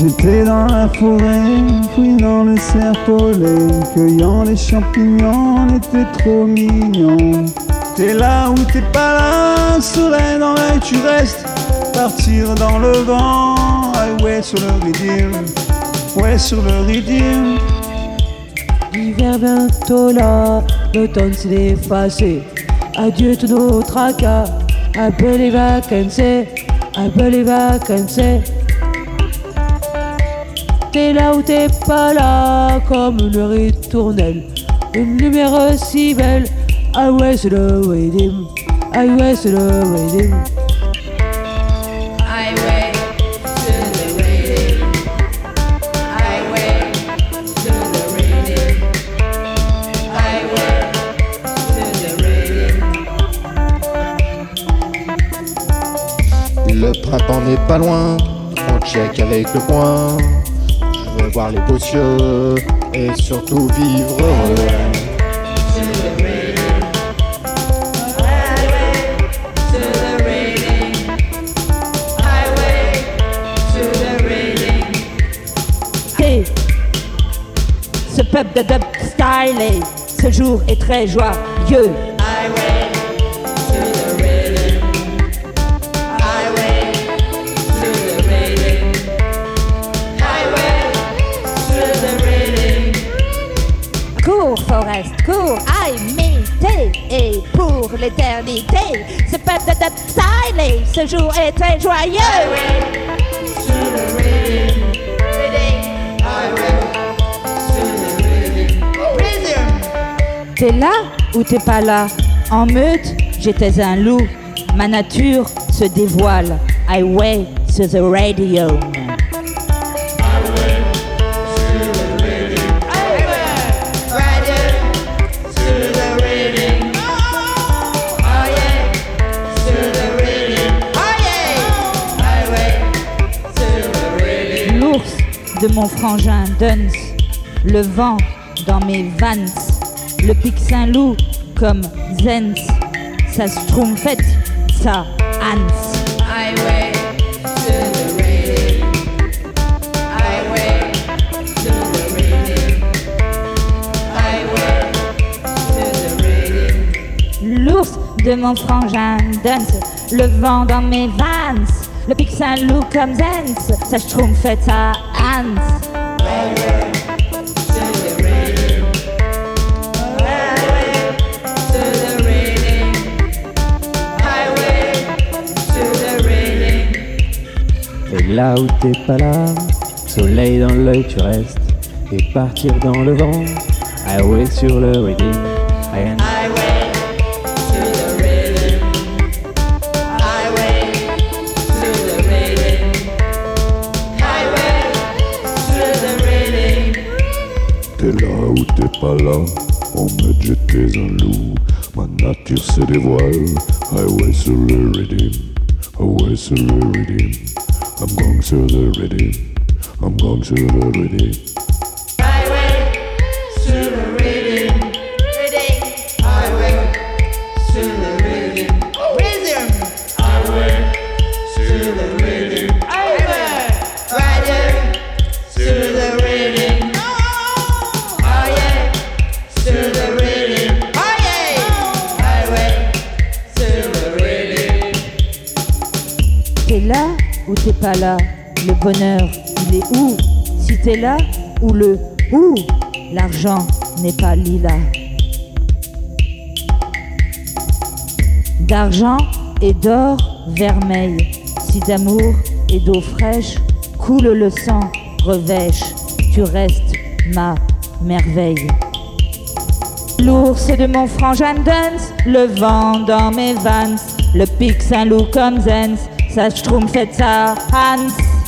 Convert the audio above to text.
J'étais dans la forêt, fouillant le serpolet, cueillant les champignons, on était trop mignons. T'es là ou t'es pas là, soleil dans l'œil, tu restes. Partir dans le vent, ah ouais sur le rythme, ouais sur le rythme. L'hiver bientôt là, l'automne s'est effacé. Adieu tous nos tracas, un peu les vacances, un peu les vacances. T'es là ou t'es pas là, comme une ritournelle. Une lumière si belle. Highway to the reading. Highway to the reading. Le printemps n'est pas loin, on check avec le point. Je veux voir les beaux cieux et surtout vivre heureux. Ce peuple de dub stylé, ce jour est très joyeux. Forest, cours, aïe, t'es et pour l'éternité, ce peuple de stylé, ce jour est très joyeux. T'es là ou t'es pas là? En meute, j'étais un loup. Ma nature se dévoile. I way to the radio. L'ours de mon frangin Duns. Le vent dans mes vans. Le pic Saint-Loup comme Zens. Ça schtroumpfette, ça Hans. Highway. L'ours de mon frangin Duns. Le vent dans mes vans. Le pic Saint-Loup comme Zens. Ça Hans. Reading. Highway to the reading. Et là où t'es pas là, soleil dans l'œil tu restes. Et partir dans le vent, highway sur le reading. T'es là ou t'es pas là, on me j'étais un loup. Ma nature se dévoile, highway ah sur le rhythm, highway sur le rhythm. I'm going sur le rhythm, I'm going sur le. Reading. Highway to the. Rhythm. Pas là Le bonheur, il est où? Si t'es là ou le où? L'argent n'est pas lilas. D'argent et d'or vermeil, si d'amour et d'eau fraîche coule le sang, revêche, tu restes ma merveille. L'ours de mon frangin Duns, le vent dans mes vans, le pic Saint-Loup comme Zens, ça schtroumpfette ça Hans.